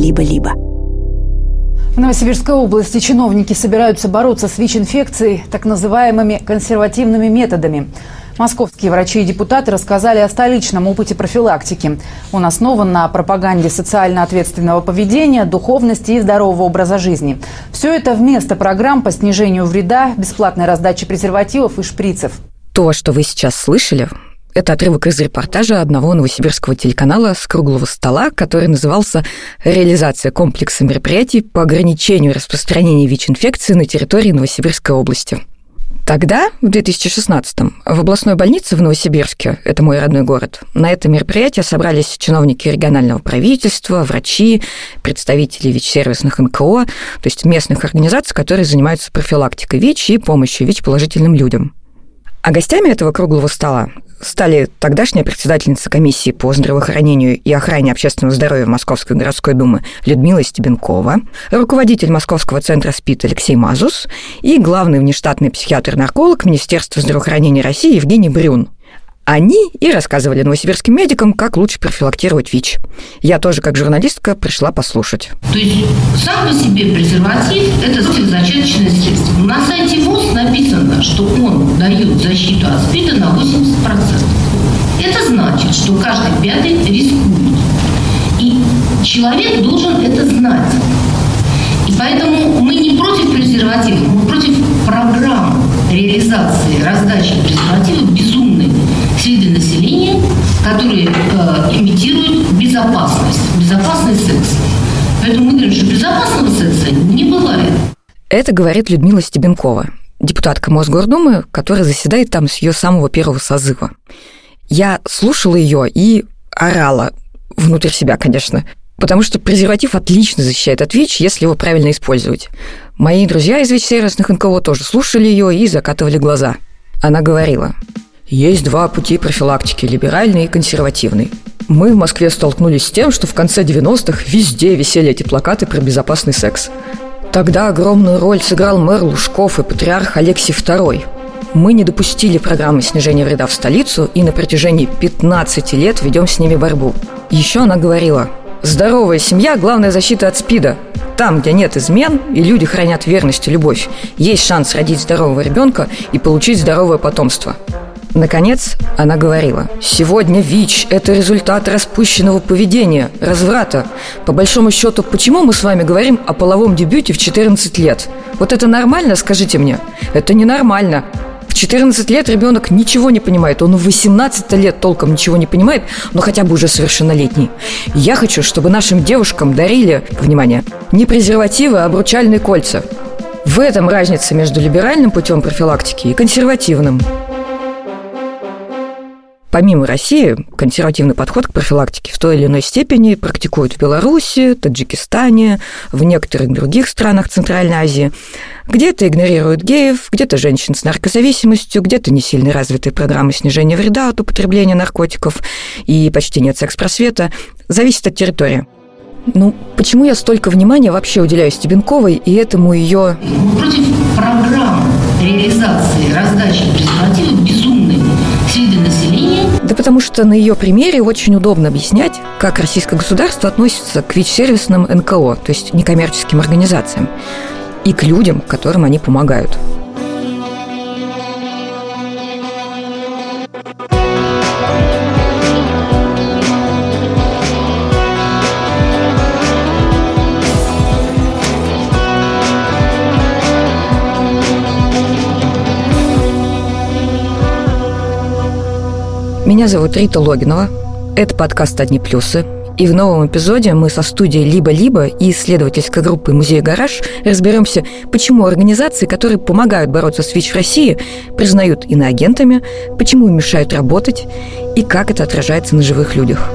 либо-либо. В Новосибирской области чиновники собираются бороться с ВИЧ-инфекцией так называемыми консервативными методами. Московские врачи и депутаты рассказали о столичном опыте профилактики. Он основан на пропаганде социально ответственного поведения, духовности и здорового образа жизни. Все это вместо программ по снижению вреда, бесплатной раздачи презервативов и шприцев. То, что вы сейчас слышали, это отрывок из репортажа одного новосибирского телеканала с круглого стола, который назывался «Реализация комплекса мероприятий по ограничению распространения ВИЧ-инфекции на территории Новосибирской области». Тогда, в 2016-м, в областной больнице в Новосибирске, это мой родной город, на это мероприятие собрались чиновники регионального правительства, врачи, представители ВИЧ-сервисных НКО, то есть местных организаций, которые занимаются профилактикой ВИЧ и помощью ВИЧ-положительным людям. А гостями этого круглого стола стали тогдашняя председательница комиссии по здравоохранению и охране общественного здоровья Московской городской думы Людмила Стебенкова, руководитель Московского центра СПИД Алексей Мазус и главный внештатный психиатр-нарколог Министерства здравоохранения России Евгений Брюн. Они и рассказывали новосибирским медикам, как лучше профилактировать ВИЧ. Я тоже, как журналистка, пришла послушать. То есть сам по себе презерватив – это зачаточное средство. На сайте ВОЗ написано, что он дает защиту от СПИДа на 80%. Это значит, что каждый пятый рискует. И человек должен это знать. И поэтому мы не против презервативов, мы против программ реализации раздачи презервативов безумной среди населения, которые э, имитируют безопасность, безопасный секс. Поэтому мы говорим, что безопасного секса не бывает. Это говорит Людмила Стебенкова, депутатка Мосгордумы, которая заседает там с ее самого первого созыва. Я слушала ее и орала внутрь себя, конечно, потому что презерватив отлично защищает от ВИЧ, если его правильно использовать. Мои друзья из ВИЧ-сервисных НКО тоже слушали ее и закатывали глаза. Она говорила, есть два пути профилактики – либеральный и консервативный. Мы в Москве столкнулись с тем, что в конце 90-х везде висели эти плакаты про безопасный секс. Тогда огромную роль сыграл мэр Лужков и патриарх Алексий II. Мы не допустили программы снижения вреда в столицу и на протяжении 15 лет ведем с ними борьбу. Еще она говорила, здоровая семья – главная защита от СПИДа. Там, где нет измен и люди хранят верность и любовь, есть шанс родить здорового ребенка и получить здоровое потомство. Наконец, она говорила, «Сегодня ВИЧ – это результат распущенного поведения, разврата. По большому счету, почему мы с вами говорим о половом дебюте в 14 лет? Вот это нормально, скажите мне? Это ненормально. В 14 лет ребенок ничего не понимает. Он в 18 лет толком ничего не понимает, но хотя бы уже совершеннолетний. Я хочу, чтобы нашим девушкам дарили, внимание, не презервативы, а обручальные кольца. В этом разница между либеральным путем профилактики и консервативным. Помимо России, консервативный подход к профилактике в той или иной степени практикуют в Беларуси, Таджикистане, в некоторых других странах Центральной Азии. Где-то игнорируют геев, где-то женщин с наркозависимостью, где-то не сильно развитые программы снижения вреда от употребления наркотиков и почти нет секс-просвета. Зависит от территории. Ну, почему я столько внимания вообще уделяю Стебенковой и этому ее... Против программ реализации раздачи презервативов потому что на ее примере очень удобно объяснять, как российское государство относится к ВИЧ-сервисным НКО, то есть некоммерческим организациям, и к людям, которым они помогают. Меня зовут Рита Логинова. Это подкаст «Одни плюсы». И в новом эпизоде мы со студией «Либо-либо» и исследовательской группой «Музей Гараж» разберемся, почему организации, которые помогают бороться с ВИЧ в России, признают иноагентами, почему им мешают работать и как это отражается на живых людях.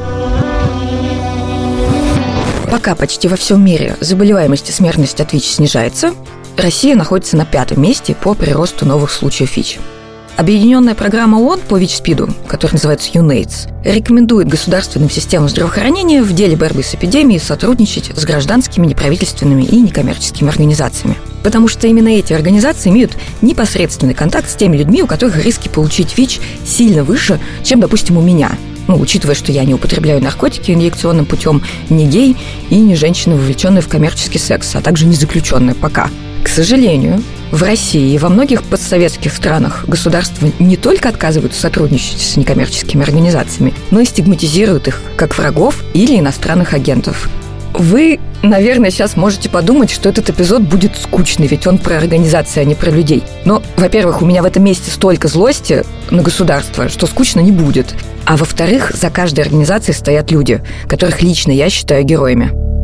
Пока почти во всем мире заболеваемость и смертность от ВИЧ снижается, Россия находится на пятом месте по приросту новых случаев ВИЧ – Объединенная программа ООН по ВИЧ-СПИДу, которая называется UNAIDS, рекомендует государственным системам здравоохранения в деле борьбы с эпидемией сотрудничать с гражданскими, неправительственными и некоммерческими организациями. Потому что именно эти организации имеют непосредственный контакт с теми людьми, у которых риски получить ВИЧ сильно выше, чем, допустим, у меня. Ну, учитывая, что я не употребляю наркотики инъекционным путем, не гей и не женщина, вовлеченная в коммерческий секс, а также не заключенная пока. К сожалению, в России и во многих постсоветских странах государства не только отказываются сотрудничать с некоммерческими организациями, но и стигматизируют их как врагов или иностранных агентов. Вы, наверное, сейчас можете подумать, что этот эпизод будет скучный, ведь он про организации, а не про людей. Но, во-первых, у меня в этом месте столько злости на государство, что скучно не будет. А во-вторых, за каждой организацией стоят люди, которых лично я считаю героями.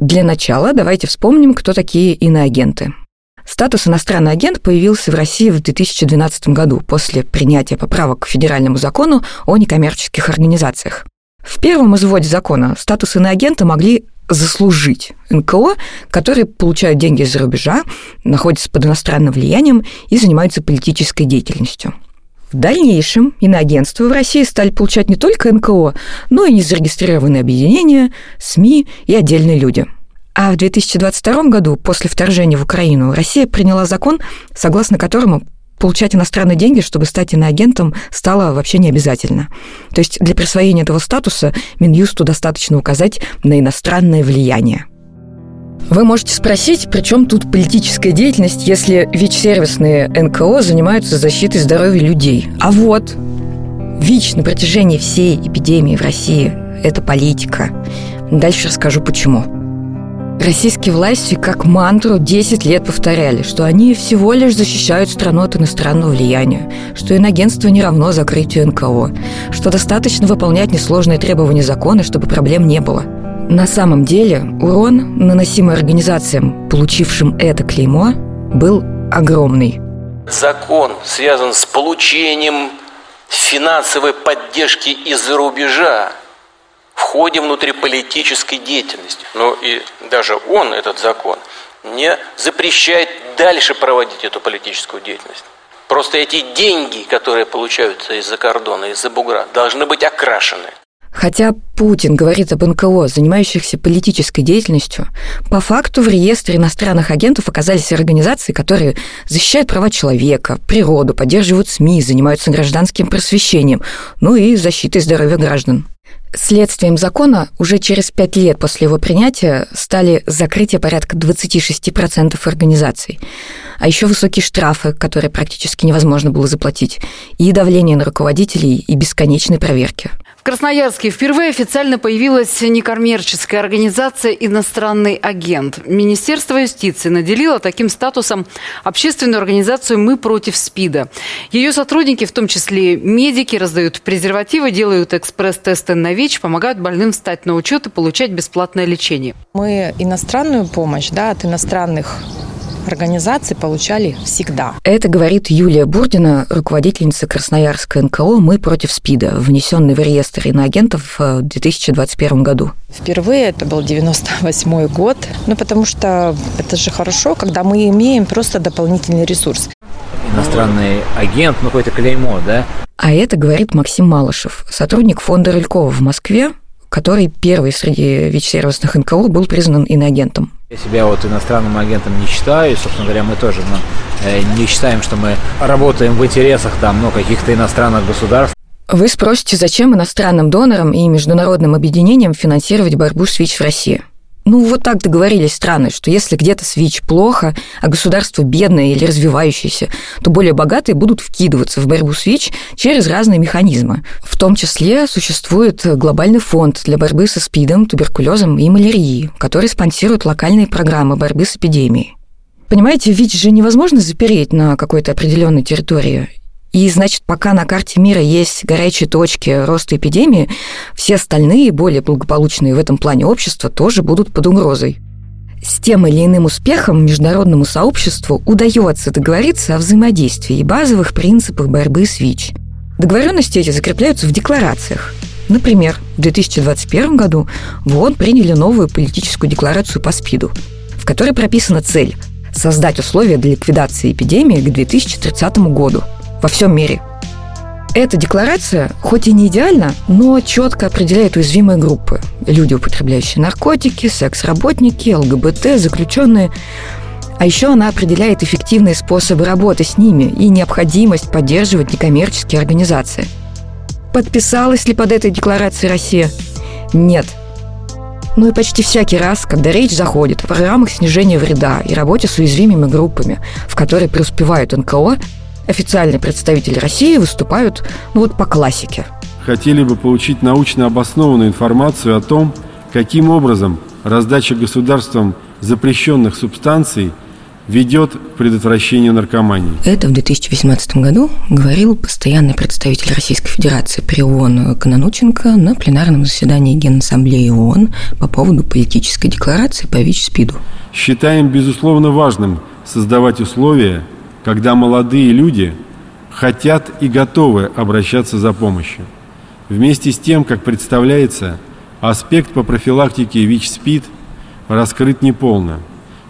Для начала давайте вспомним, кто такие иноагенты. Статус иностранный агент появился в России в 2012 году после принятия поправок к федеральному закону о некоммерческих организациях. В первом изводе закона статус иноагента могли заслужить НКО, которые получают деньги из-за рубежа, находятся под иностранным влиянием и занимаются политической деятельностью. В дальнейшем иноагентства в России стали получать не только НКО, но и незарегистрированные объединения, СМИ и отдельные люди. А в 2022 году, после вторжения в Украину, Россия приняла закон, согласно которому получать иностранные деньги, чтобы стать иноагентом, стало вообще не обязательно. То есть для присвоения этого статуса Минюсту достаточно указать на иностранное влияние. Вы можете спросить, при чем тут политическая деятельность, если ВИЧ-сервисные НКО занимаются защитой здоровья людей? А вот, ВИЧ на протяжении всей эпидемии в России – это политика. Дальше расскажу почему. Российские власти как мантру 10 лет повторяли, что они всего лишь защищают страну от иностранного влияния, что инагентство не равно закрытию НКО, что достаточно выполнять несложные требования закона, чтобы проблем не было. На самом деле урон, наносимый организациям, получившим это клеймо, был огромный. Закон связан с получением финансовой поддержки из-за рубежа в ходе внутриполитической деятельности. Но и даже он, этот закон, не запрещает дальше проводить эту политическую деятельность. Просто эти деньги, которые получаются из-за кордона, из-за бугра, должны быть окрашены. Хотя Путин говорит об НКО, занимающихся политической деятельностью, по факту в реестре иностранных агентов оказались организации, которые защищают права человека, природу, поддерживают СМИ, занимаются гражданским просвещением, ну и защитой здоровья граждан. Следствием закона уже через пять лет после его принятия стали закрытие порядка 26% организаций, а еще высокие штрафы, которые практически невозможно было заплатить, и давление на руководителей и бесконечные проверки – в Красноярске впервые официально появилась некоммерческая организация «Иностранный агент». Министерство юстиции наделило таким статусом общественную организацию «Мы против СПИДа». Ее сотрудники, в том числе медики, раздают презервативы, делают экспресс-тесты на ВИЧ, помогают больным встать на учет и получать бесплатное лечение. Мы иностранную помощь да, от иностранных организации получали всегда. Это говорит Юлия Бурдина, руководительница Красноярской НКО «Мы против СПИДа», внесенный в реестр иноагентов в 2021 году. Впервые это был 98 год, ну потому что это же хорошо, когда мы имеем просто дополнительный ресурс. Иностранный агент, ну какое-то клеймо, да? А это говорит Максим Малышев, сотрудник фонда Рылькова в Москве, который первый среди ВИЧ-сервисных НКО был признан иноагентом. Я себя вот иностранным агентом не считаю, собственно говоря, мы тоже но, э, не считаем, что мы работаем в интересах там, ну, каких-то иностранных государств. Вы спросите, зачем иностранным донорам и международным объединениям финансировать борьбу с ВИЧ в России? Ну, вот так договорились страны, что если где-то с ВИЧ плохо, а государство бедное или развивающееся, то более богатые будут вкидываться в борьбу с ВИЧ через разные механизмы. В том числе существует глобальный фонд для борьбы со СПИДом, туберкулезом и малярией, который спонсирует локальные программы борьбы с эпидемией. Понимаете, ВИЧ же невозможно запереть на какой-то определенной территории. И, значит, пока на карте мира есть горячие точки роста эпидемии, все остальные, более благополучные в этом плане общества, тоже будут под угрозой. С тем или иным успехом международному сообществу удается договориться о взаимодействии и базовых принципах борьбы с ВИЧ. Договоренности эти закрепляются в декларациях. Например, в 2021 году в ООН приняли новую политическую декларацию по СПИДу, в которой прописана цель – создать условия для ликвидации эпидемии к 2030 году – во всем мире. Эта декларация, хоть и не идеальна, но четко определяет уязвимые группы. Люди, употребляющие наркотики, секс-работники, ЛГБТ, заключенные. А еще она определяет эффективные способы работы с ними и необходимость поддерживать некоммерческие организации. Подписалась ли под этой декларацией Россия? Нет. Ну и почти всякий раз, когда речь заходит о программах снижения вреда и работе с уязвимыми группами, в которой преуспевают НКО, официальные представители России выступают, ну вот по классике. Хотели бы получить научно обоснованную информацию о том, каким образом раздача государством запрещенных субстанций – ведет к предотвращению наркомании. Это в 2018 году говорил постоянный представитель Российской Федерации при ООН Кононученко на пленарном заседании Генассамблеи ООН по поводу политической декларации по ВИЧ-СПИДу. Считаем, безусловно, важным создавать условия, когда молодые люди хотят и готовы обращаться за помощью. Вместе с тем, как представляется, аспект по профилактике ВИЧ-СПИД раскрыт неполно.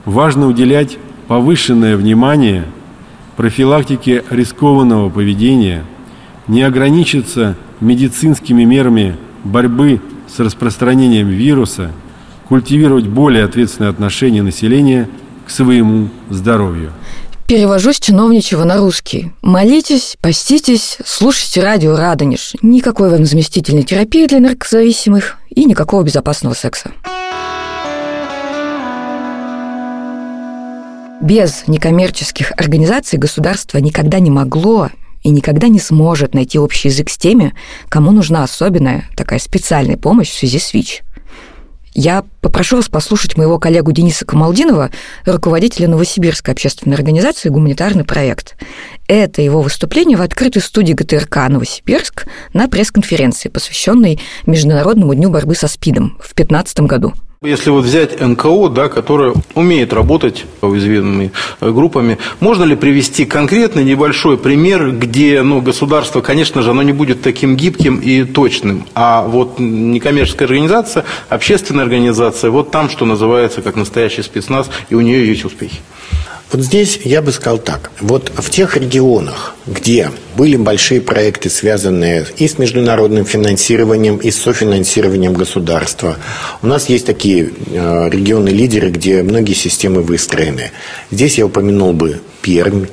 Важно уделять повышенное внимание профилактике рискованного поведения, не ограничиться медицинскими мерами борьбы с распространением вируса, культивировать более ответственное отношение населения к своему здоровью. Перевожу с чиновничего на русский. Молитесь, поститесь, слушайте радио «Радонеж». Никакой вам заместительной терапии для наркозависимых и никакого безопасного секса. Без некоммерческих организаций государство никогда не могло и никогда не сможет найти общий язык с теми, кому нужна особенная такая специальная помощь в связи с ВИЧ. Я попрошу вас послушать моего коллегу Дениса Камалдинова, руководителя Новосибирской общественной организации «Гуманитарный проект». Это его выступление в открытой студии ГТРК «Новосибирск» на пресс-конференции, посвященной Международному дню борьбы со СПИДом в 2015 году. Если вот взять НКО, да, которая умеет работать уязвимыми э, группами, можно ли привести конкретный небольшой пример, где ну, государство, конечно же, оно не будет таким гибким и точным, а вот некоммерческая организация, общественная организация, вот там, что называется, как настоящий спецназ, и у нее есть успехи. Вот здесь я бы сказал так. Вот в тех регионах, где были большие проекты, связанные и с международным финансированием, и с софинансированием государства, у нас есть такие э, регионы-лидеры, где многие системы выстроены. Здесь я упомянул бы Пермь,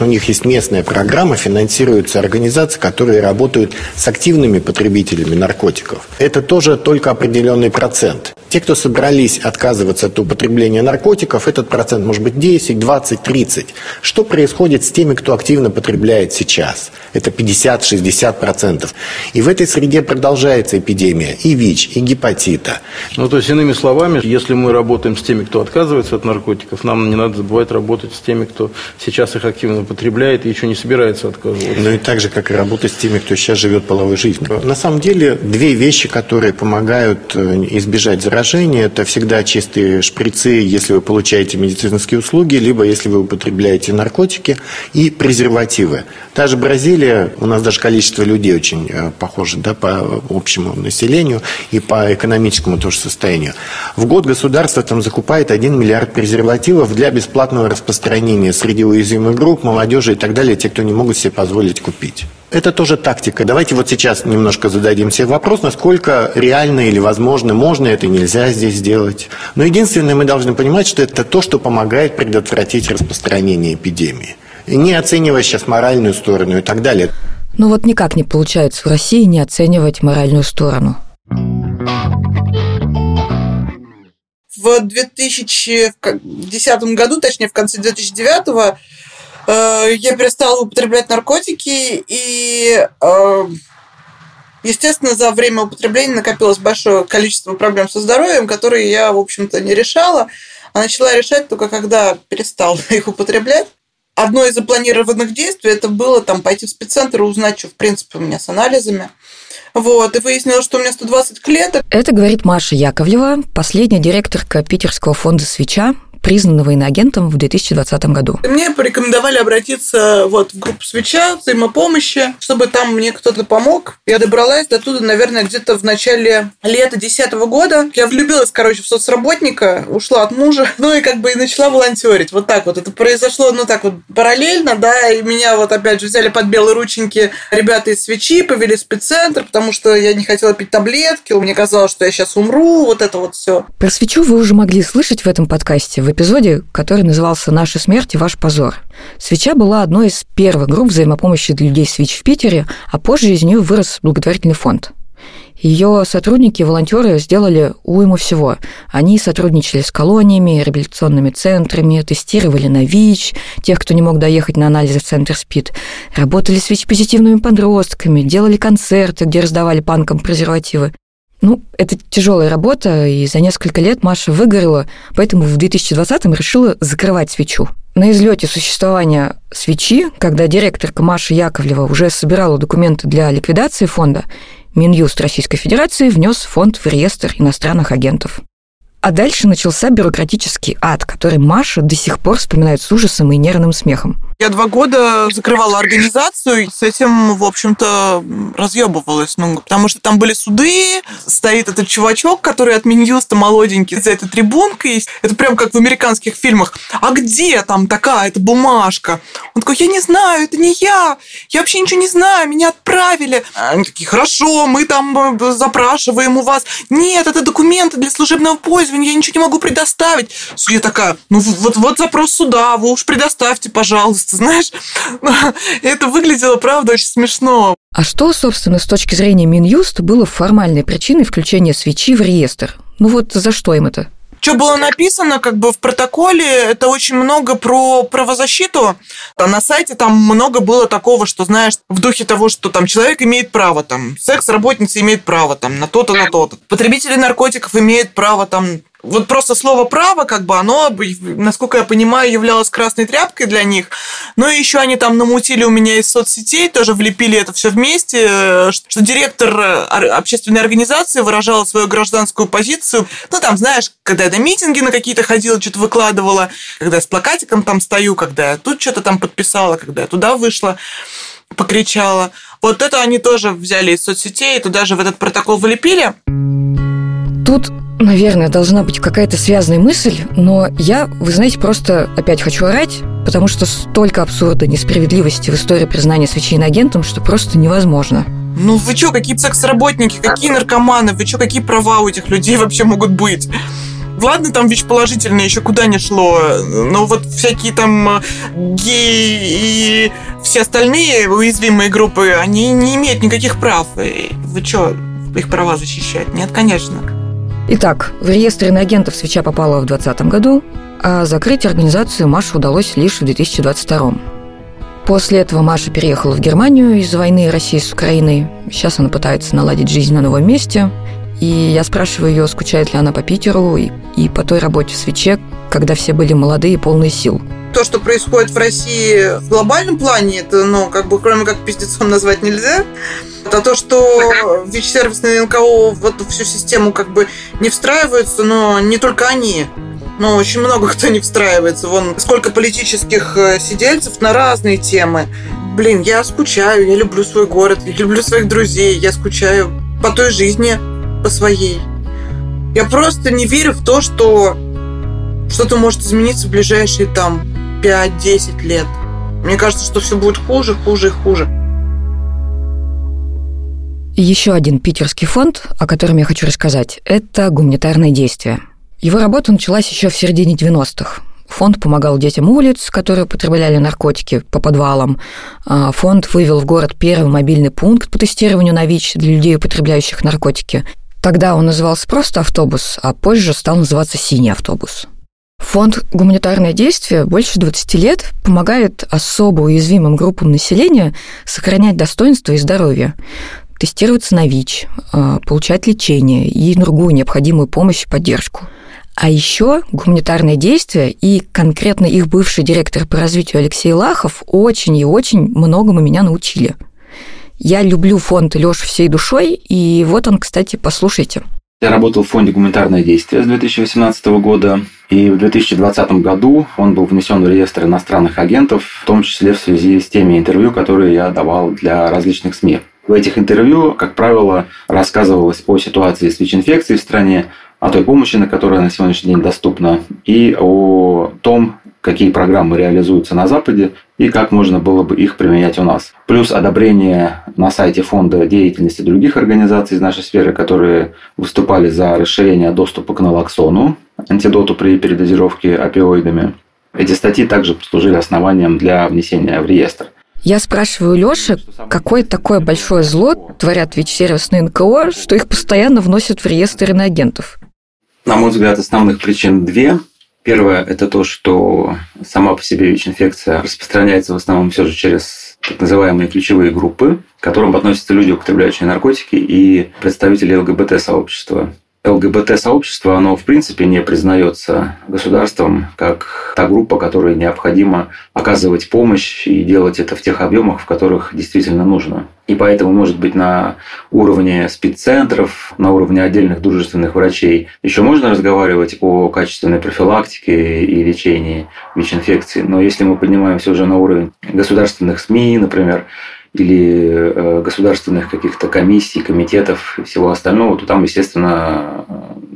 у них есть местная программа, финансируются организации, которые работают с активными потребителями наркотиков. Это тоже только определенный процент. Те, кто собрались отказываться от употребления наркотиков, этот процент может быть 10, 20, 30. Что происходит с теми, кто активно потребляет сейчас? Это 50-60 процентов. И в этой среде продолжается эпидемия и ВИЧ, и гепатита. Ну, то есть, иными словами, если мы работаем с теми, кто отказывается от наркотиков, нам не надо забывать работать с теми, кто сейчас их активно употребляет и еще не собирается отказываться. Ну и так же, как и работать с теми, кто сейчас живет половой жизнью. На самом деле, две вещи, которые помогают э, избежать заражения, это всегда чистые шприцы, если вы получаете медицинские услуги, либо если вы употребляете наркотики, и презервативы. Та же Бразилия, у нас даже количество людей очень э, похоже да, по общему населению и по экономическому тоже состоянию. В год государство там закупает 1 миллиард презервативов для бесплатного распространения среди уязвимых групп, молодежи и так далее, те, кто не могут себе позволить купить. Это тоже тактика. Давайте вот сейчас немножко зададим себе вопрос, насколько реально или возможно, можно это, нельзя здесь сделать. Но единственное, мы должны понимать, что это то, что помогает предотвратить распространение эпидемии. И не оценивая сейчас моральную сторону и так далее. Ну вот никак не получается в России не оценивать моральную сторону. В 2010 году, точнее в конце 2009 Э, я перестала употреблять наркотики, и, э, естественно, за время употребления накопилось большое количество проблем со здоровьем, которые я, в общем-то, не решала, а начала решать только когда перестала их употреблять. Одно из запланированных действий это было там пойти в спеццентр и узнать, что в принципе у меня с анализами. Вот, и выяснилось, что у меня 120 клеток. Это говорит Маша Яковлева, последняя директорка Питерского фонда «Свеча», признанного иноагентом в 2020 году. Мне порекомендовали обратиться вот в группу свеча, взаимопомощи, чтобы там мне кто-то помог. Я добралась до туда, наверное, где-то в начале лета 2010 года. Я влюбилась, короче, в соцработника, ушла от мужа, ну и как бы и начала волонтерить. Вот так вот. Это произошло, ну так вот, параллельно, да, и меня вот опять же взяли под белые рученьки ребята из свечи, повели в спеццентр, потому что я не хотела пить таблетки, мне казалось, что я сейчас умру, вот это вот все. Про свечу вы уже могли слышать в этом подкасте в эпизоде, который назывался «Наша смерть и ваш позор». «Свеча» была одной из первых групп взаимопомощи для людей «Свич» в Питере, а позже из нее вырос благотворительный фонд. Ее сотрудники, волонтеры сделали уйму всего. Они сотрудничали с колониями, реабилитационными центрами, тестировали на ВИЧ, тех, кто не мог доехать на анализы в центр СПИД, работали с ВИЧ-позитивными подростками, делали концерты, где раздавали панкам презервативы. Ну, это тяжелая работа, и за несколько лет Маша выгорела, поэтому в 2020-м решила закрывать свечу. На излете существования свечи, когда директорка Маша Яковлева уже собирала документы для ликвидации фонда, Минюст Российской Федерации внес фонд в реестр иностранных агентов. А дальше начался бюрократический ад, который Маша до сих пор вспоминает с ужасом и нервным смехом. Я два года закрывала организацию, и с этим, в общем-то, разъебывалась. Ну, потому что там были суды, стоит этот чувачок, который от Минюста молоденький, за этой трибункой. Это прям как в американских фильмах. А где там такая эта бумажка? Он такой, я не знаю, это не я. Я вообще ничего не знаю, меня отправили. Они такие, хорошо, мы там э, запрашиваем у вас. Нет, это документы для служебного пользования, я ничего не могу предоставить. Судья такая, ну вот, вот запрос суда, вы уж предоставьте, пожалуйста просто, знаешь, это выглядело, правда, очень смешно. А что, собственно, с точки зрения Минюста было формальной причиной включения свечи в реестр? Ну вот за что им это? что было написано как бы в протоколе, это очень много про правозащиту. А на сайте там много было такого, что, знаешь, в духе того, что там человек имеет право, там, секс-работница имеет право, там, на то-то, на то-то. Потребители наркотиков имеют право, там, вот просто слово право, как бы оно, насколько я понимаю, являлось красной тряпкой для них. Ну и еще они там намутили у меня из соцсетей, тоже влепили это все вместе, э, что директор э, общественной организации выражала свою гражданскую позицию. Ну там, знаешь, когда я на митинги на какие-то ходила, что-то выкладывала, когда я с плакатиком там стою, когда я тут что-то там подписала, когда я туда вышла покричала. Вот это они тоже взяли из соцсетей, туда же в этот протокол влепили. Тут Наверное, должна быть какая-то связанная мысль, но я, вы знаете, просто опять хочу орать, потому что столько абсурда, несправедливости в истории признания свечей агентом, что просто невозможно. Ну вы чё, какие секс-работники, какие наркоманы, вы чё, какие права у этих людей вообще могут быть? Ладно, там ВИЧ-положительные еще куда не шло, но вот всякие там э, геи и все остальные уязвимые группы, они не имеют никаких прав. Вы что, их права защищать? Нет, конечно. Итак, в реестр иноагентов свеча попала в 2020 году, а закрыть организацию Маше удалось лишь в 2022. После этого Маша переехала в Германию из-за войны России с Украиной. Сейчас она пытается наладить жизнь на новом месте. И я спрашиваю ее, скучает ли она по Питеру и, и по той работе в свече, когда все были молодые и полные сил. То, что происходит в России в глобальном плане, это, ну, как бы, кроме как пиздецом назвать нельзя. А то, что ВИЧ-сервисные НКО в эту всю систему как бы не встраиваются, но не только они. Но очень много кто не встраивается. Вон сколько политических э, сидельцев на разные темы. Блин, я скучаю, я люблю свой город, я люблю своих друзей, я скучаю по той жизни, по своей. Я просто не верю в то, что что-то может измениться в ближайшие там 5-10 лет. Мне кажется, что все будет хуже, хуже и хуже. Еще один питерский фонд, о котором я хочу рассказать, это гуманитарное действие. Его работа началась еще в середине 90-х. Фонд помогал детям улиц, которые употребляли наркотики по подвалам. А, фонд вывел в город первый мобильный пункт по тестированию на ВИЧ для людей, употребляющих наркотики. Тогда он назывался просто автобус, а позже стал называться синий автобус. Фонд «Гуманитарное действие» больше 20 лет помогает особо уязвимым группам населения сохранять достоинство и здоровье тестироваться на ВИЧ, а, получать лечение и другую необходимую помощь и поддержку. А еще гуманитарные действия и конкретно их бывший директор по развитию Алексей Лахов очень и очень многому меня научили. Я люблю фонд Лёша всей душой, и вот он, кстати, послушайте. Я работал в фонде «Гуманитарное действие» с 2018 года, и в 2020 году он был внесен в реестр иностранных агентов, в том числе в связи с теми интервью, которые я давал для различных СМИ. В этих интервью, как правило, рассказывалось о ситуации с ВИЧ-инфекцией в стране, о той помощи, на которая на сегодняшний день доступна, и о том, какие программы реализуются на Западе и как можно было бы их применять у нас. Плюс одобрение на сайте фонда деятельности других организаций из нашей сферы, которые выступали за расширение доступа к налоксону антидоту при передозировке опиоидами. Эти статьи также послужили основанием для внесения в реестр. Я спрашиваю Лёши, какое такое большое зло творят ВИЧ-сервисные НКО, что их постоянно вносят в реестр иноагентов? На мой взгляд, основных причин две. Первое – это то, что сама по себе ВИЧ-инфекция распространяется в основном все же через так называемые ключевые группы, к которым относятся люди, употребляющие наркотики, и представители ЛГБТ-сообщества. ЛГБТ-сообщество, оно в принципе не признается государством как та группа, которой необходимо оказывать помощь и делать это в тех объемах, в которых действительно нужно. И поэтому, может быть, на уровне спеццентров, на уровне отдельных дружественных врачей еще можно разговаривать о качественной профилактике и лечении ВИЧ-инфекции. Но если мы поднимаемся уже на уровень государственных СМИ, например, или э, государственных каких-то комиссий, комитетов и всего остального, то там, естественно,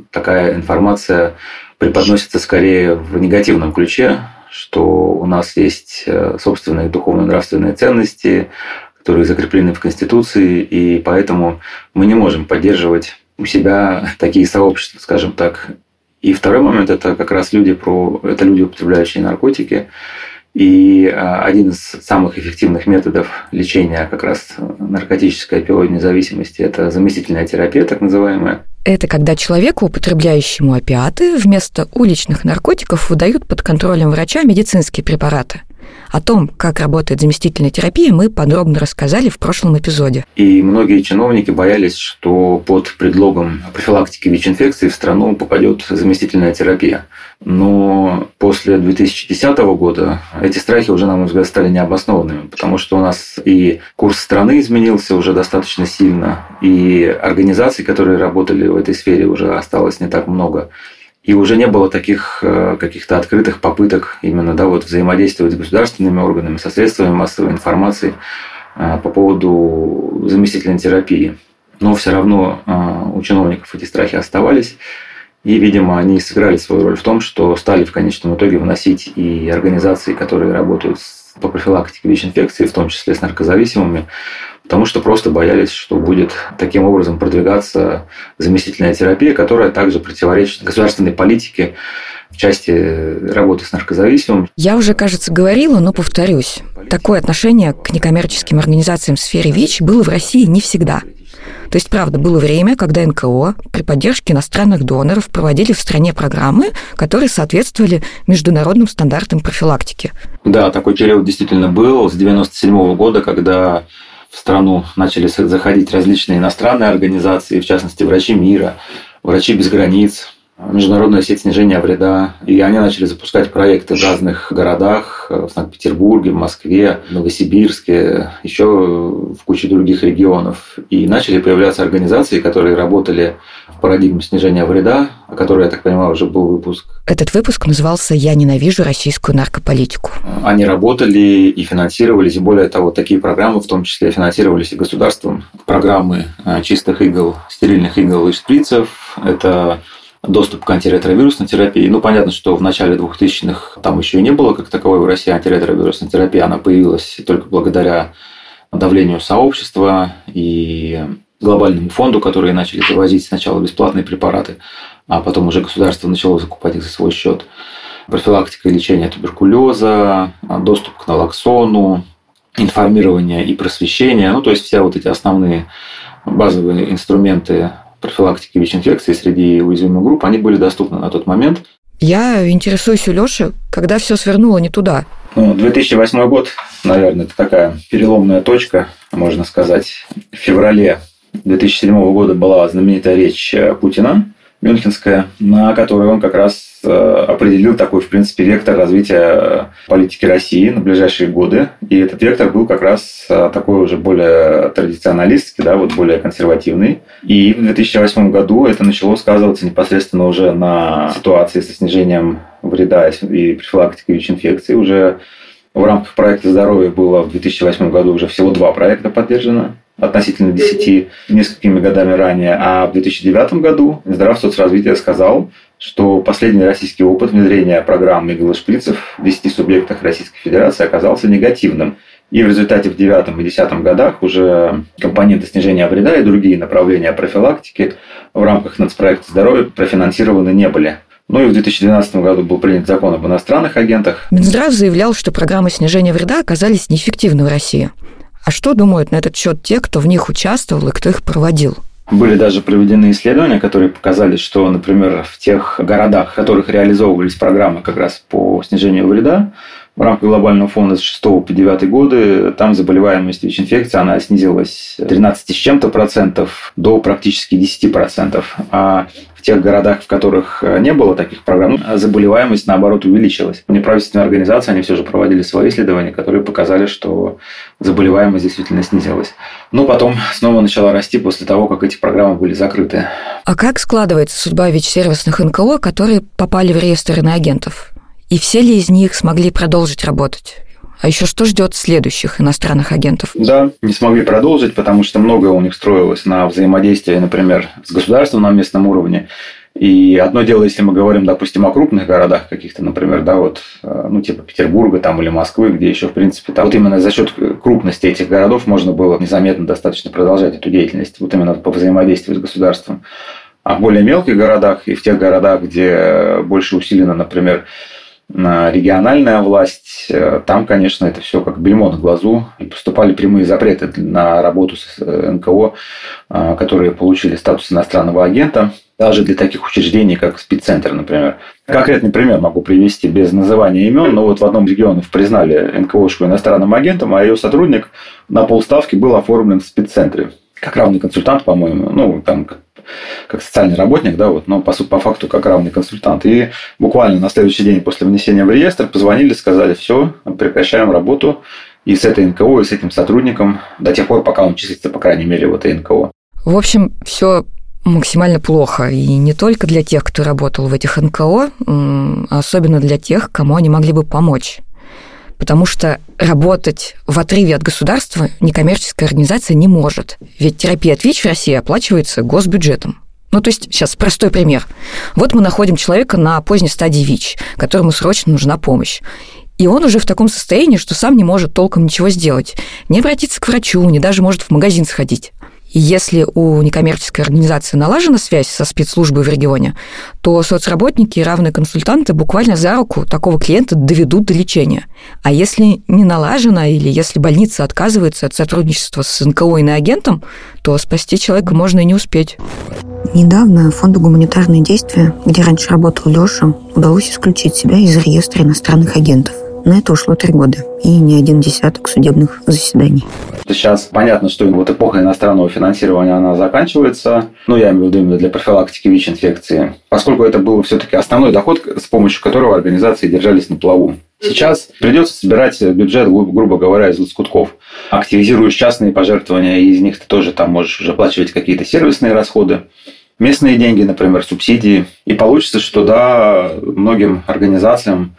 такая информация преподносится скорее в негативном ключе, что у нас есть э, собственные духовно-нравственные ценности, которые закреплены в Конституции, и поэтому мы не можем поддерживать у себя такие сообщества, скажем так. И второй момент – это как раз люди, про, это люди, употребляющие наркотики, и а, один из самых эффективных методов лечения как раз наркотической опиоидной зависимости – это заместительная терапия, так называемая. Это когда человеку, употребляющему опиаты, вместо уличных наркотиков выдают под контролем врача медицинские препараты. О том, как работает заместительная терапия, мы подробно рассказали в прошлом эпизоде. И многие чиновники боялись, что под предлогом профилактики ВИЧ-инфекции в страну попадет заместительная терапия. Но после 2010 года эти страхи уже, на мой взгляд, стали необоснованными, потому что у нас и курс страны изменился уже достаточно сильно, и организаций, которые работали в этой сфере, уже осталось не так много. И уже не было таких э, каких-то открытых попыток именно да, вот взаимодействовать с государственными органами, со средствами массовой информации э, по поводу заместительной терапии. Но все равно э, у чиновников эти страхи оставались. И, видимо, они сыграли свою роль в том, что стали в конечном итоге вносить и организации, которые работают по профилактике ВИЧ-инфекции, в том числе с наркозависимыми, потому что просто боялись, что будет таким образом продвигаться заместительная терапия, которая также противоречит государственной политике в части работы с наркозависимым. Я уже, кажется, говорила, но повторюсь. Такое отношение к некоммерческим организациям в сфере ВИЧ было в России не всегда. То есть, правда, было время, когда НКО при поддержке иностранных доноров проводили в стране программы, которые соответствовали международным стандартам профилактики. Да, такой период действительно был с 1997 года, когда в страну начали заходить различные иностранные организации, в частности, врачи мира, врачи без границ, международная сеть снижения вреда. И они начали запускать проекты в разных городах, э, в Санкт-Петербурге, в Москве, в Новосибирске, еще в куче других регионов. И начали появляться организации, которые работали в парадигме снижения вреда, о которой, я так понимаю, уже был выпуск. Этот выпуск назывался «Я ненавижу российскую наркополитику». Они работали и финансировались, и более того, такие программы в том числе финансировались и государством. Программы э, чистых игл, стерильных игл и шприцев. Это доступ к антиретровирусной терапии. Ну, понятно, что в начале 2000-х там еще и не было как таковой в России антиретровирусной терапии. Она появилась только благодаря давлению сообщества и глобальному фонду, которые начали завозить сначала бесплатные препараты, а потом уже государство начало закупать их за свой счет. Профилактика и лечение туберкулеза, доступ к налоксону, информирование и просвещение. Ну, то есть все вот эти основные базовые инструменты профилактики ВИЧ-инфекции среди уязвимых групп, они были доступны на тот момент. Я интересуюсь у Лёши, когда все свернуло не туда. Ну, 2008 год, наверное, это такая переломная точка, можно сказать. В феврале 2007 года была знаменитая речь Путина, Мюнхенская, на которой он как раз э, определил такой, в принципе, вектор развития политики России на ближайшие годы. И этот вектор был как раз э, такой уже более традиционалистский, да, вот более консервативный. И в 2008 году это начало сказываться непосредственно уже на ситуации со снижением вреда и профилактикой ВИЧ-инфекции. Уже в рамках проекта здоровья было в 2008 году уже всего два проекта поддержано относительно 10 несколькими годами ранее, а в 2009 году Минздрав сказал, что последний российский опыт внедрения программы игл шприцев в 10 субъектах Российской Федерации оказался негативным. И в результате в 2009 и 2010 годах уже компоненты снижения вреда и другие направления профилактики в рамках нацпроекта здоровья профинансированы не были. Ну и в 2012 году был принят закон об иностранных агентах. Минздрав заявлял, что программы снижения вреда оказались неэффективны в России. А что думают на этот счет те, кто в них участвовал и кто их проводил? Были даже проведены исследования, которые показали, что, например, в тех городах, в которых реализовывались программы как раз по снижению вреда, в рамках глобального фонда с 6 по 9 годы, там заболеваемость ВИЧ-инфекцией, она снизилась с 13 с чем-то процентов до практически 10 процентов. А в тех городах, в которых э, не было таких программ, заболеваемость, наоборот, увеличилась. Неправительственные организации, они все же проводили свои исследования, которые показали, что заболеваемость действительно снизилась. Но потом снова начала расти после того, как эти программы были закрыты. А как складывается судьба ВИЧ-сервисных НКО, которые попали в реестр иноагентов? И все ли из них смогли продолжить работать? А еще что ждет следующих иностранных агентов? Да, не смогли продолжить, потому что многое у них строилось на взаимодействии, например, с государством на местном уровне. И одно дело, если мы говорим, допустим, о крупных городах каких-то, например, да, вот, э, ну, типа Петербурга там или Москвы, где еще, в принципе, там, вот именно за счет крупности этих городов можно было незаметно достаточно продолжать эту деятельность, вот именно по взаимодействию с государством. А в более мелких городах и в тех городах, где больше усилено, например, региональная власть, э, там, конечно, это все как бельмо на глазу. И поступали прямые запреты на работу с э, НКО, э, которые получили статус иностранного агента, даже для таких учреждений, как спеццентр, например. Конкретный пример могу привести без называния имен, но вот в одном регионе признали НКОшку иностранным агентом, а ее сотрудник на полставки был оформлен в спеццентре. Как равный консультант, по-моему, ну, там, как социальный работник, да, вот, но по, по факту как равный консультант. И буквально на следующий день после внесения в реестр позвонили, сказали, все, прекращаем работу и с этой НКО, и с этим сотрудником до тех пор, пока он числится, по крайней мере, в этой НКО. В общем, все максимально плохо. И не только для тех, кто работал в этих НКО, а особенно для тех, кому они могли бы помочь потому что работать в отрыве от государства некоммерческая организация не может. Ведь терапия от ВИЧ в России оплачивается госбюджетом. Ну, то есть, сейчас простой пример. Вот мы находим человека на поздней стадии ВИЧ, которому срочно нужна помощь. И он уже в таком состоянии, что сам не может толком ничего сделать. Не обратиться к врачу, не даже может в магазин сходить. И если у некоммерческой организации налажена связь со спецслужбой в регионе, то соцработники и равные консультанты буквально за руку такого клиента доведут до лечения. А если не налажена или если больница отказывается от сотрудничества с НКО и агентом, то спасти человека можно и не успеть. Недавно фонду «Гуманитарные действия», где раньше работал Леша, удалось исключить себя из реестра иностранных агентов – на это ушло три года и не один десяток судебных заседаний. Сейчас понятно, что вот эпоха иностранного финансирования, она заканчивается. Ну, я имею в виду именно для профилактики ВИЧ-инфекции. Поскольку это был все-таки основной доход, с помощью которого организации держались на плаву. Сейчас придется собирать бюджет, грубо говоря, из лоскутков. Активизируешь частные пожертвования, и из них ты тоже там можешь уже оплачивать какие-то сервисные расходы местные деньги, например, субсидии. И получится, что да, многим организациям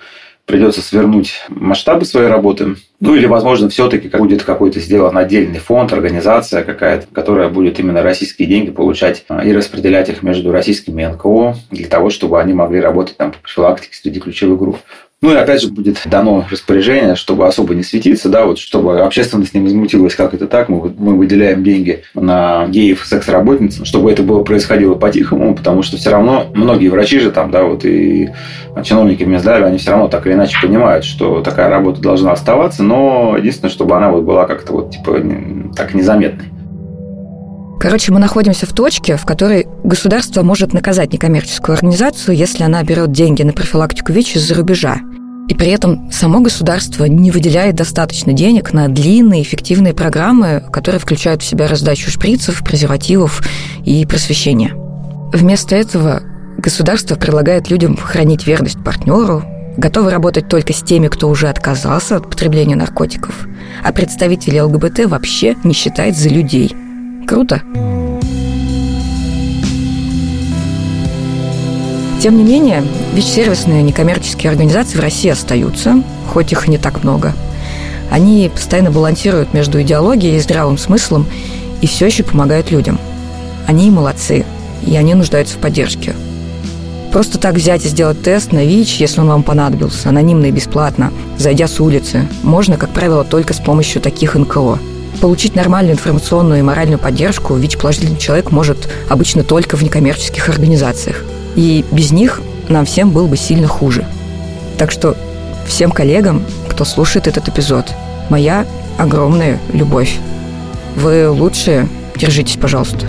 придется свернуть масштабы своей работы. Ну или, возможно, все-таки будет какой-то сделан отдельный фонд, организация какая-то, которая будет именно российские деньги получать а, и распределять их между российскими НКО для того, чтобы они могли работать там по профилактике среди ключевых групп. Ну и опять же будет дано распоряжение, чтобы особо не светиться, да, вот чтобы общественность не возмутилась, как это так, мы, мы выделяем деньги на геев, секс-работниц, чтобы это было происходило по-тихому, потому что все равно многие врачи же там, да, вот и чиновники в они все равно так или иначе понимают, что такая работа должна оставаться, но единственное, чтобы она вот была как-то вот типа так незаметной. Короче, мы находимся в точке, в которой государство может наказать некоммерческую организацию, если она берет деньги на профилактику ВИЧ из-за рубежа. И при этом само государство не выделяет достаточно денег на длинные эффективные программы, которые включают в себя раздачу шприцев, презервативов и просвещение. Вместо этого государство предлагает людям хранить верность партнеру, готовы работать только с теми, кто уже отказался от потребления наркотиков, а представители ЛГБТ вообще не считает за людей – Круто. Тем не менее, ВИЧ-сервисные некоммерческие организации в России остаются, хоть их не так много. Они постоянно балансируют между идеологией и здравым смыслом и все еще помогают людям. Они молодцы, и они нуждаются в поддержке. Просто так взять и сделать тест на ВИЧ, если он вам понадобился, анонимно и бесплатно, зайдя с улицы, можно, как правило, только с помощью таких НКО – Получить нормальную информационную и моральную поддержку ВИЧ-положительный человек может обычно только в некоммерческих организациях. И без них нам всем было бы сильно хуже. Так что всем коллегам, кто слушает этот эпизод, моя огромная любовь. Вы лучшие, держитесь, пожалуйста.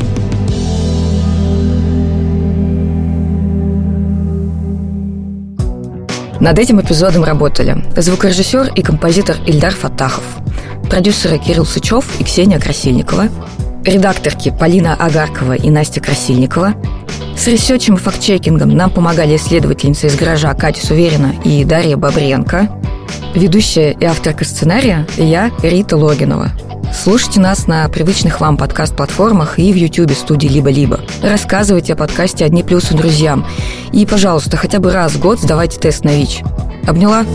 Над этим эпизодом работали звукорежиссер и композитор Ильдар Фатахов, продюсеры Кирилл Сычев и Ксения Красильникова, редакторки Полина Агаркова и Настя Красильникова. С ресерчем и фактчекингом нам помогали исследовательница из гаража Катя Суверина и Дарья Бобренко. Ведущая и авторка сценария я, Рита Логинова. Слушайте нас на привычных вам подкаст-платформах и в YouTube студии «Либо-либо». Рассказывайте о подкасте «Одни плюсы друзьям». И, пожалуйста, хотя бы раз в год сдавайте тест на ВИЧ. Обняла?